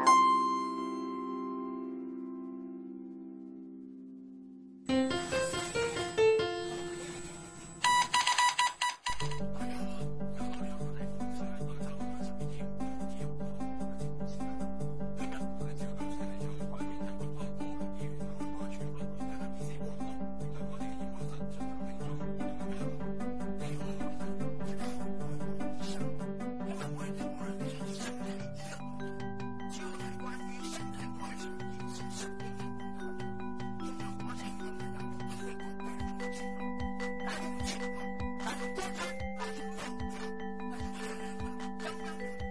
了。Thank you.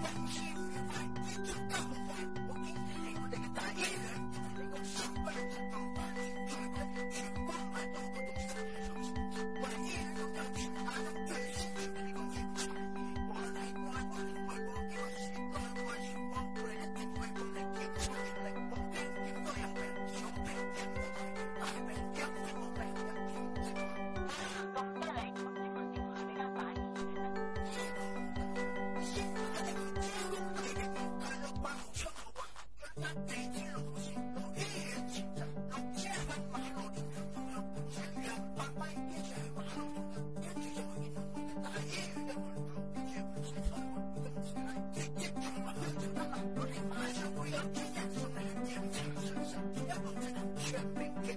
翻天覆地，天翻地覆，我恭喜你们这个大新人，你我相伴，春风万里，春风春光满，我祝你们百年好合，阿弥陀佛。天我们全民点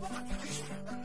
我怎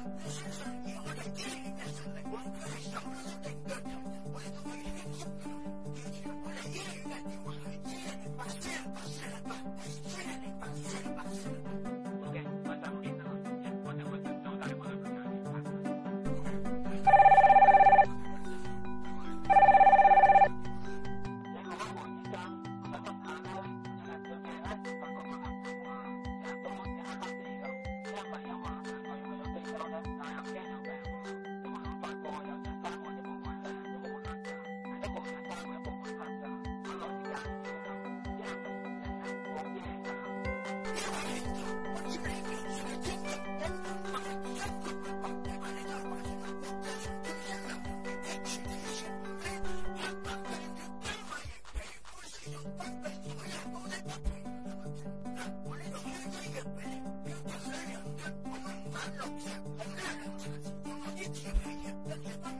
我一个人，一个肩膀，担负起半边天。我一个人，一个肩膀，担负起半边天。我一个人，一个肩膀，担负起半边天。我一个人，一个肩膀，担负起半边天。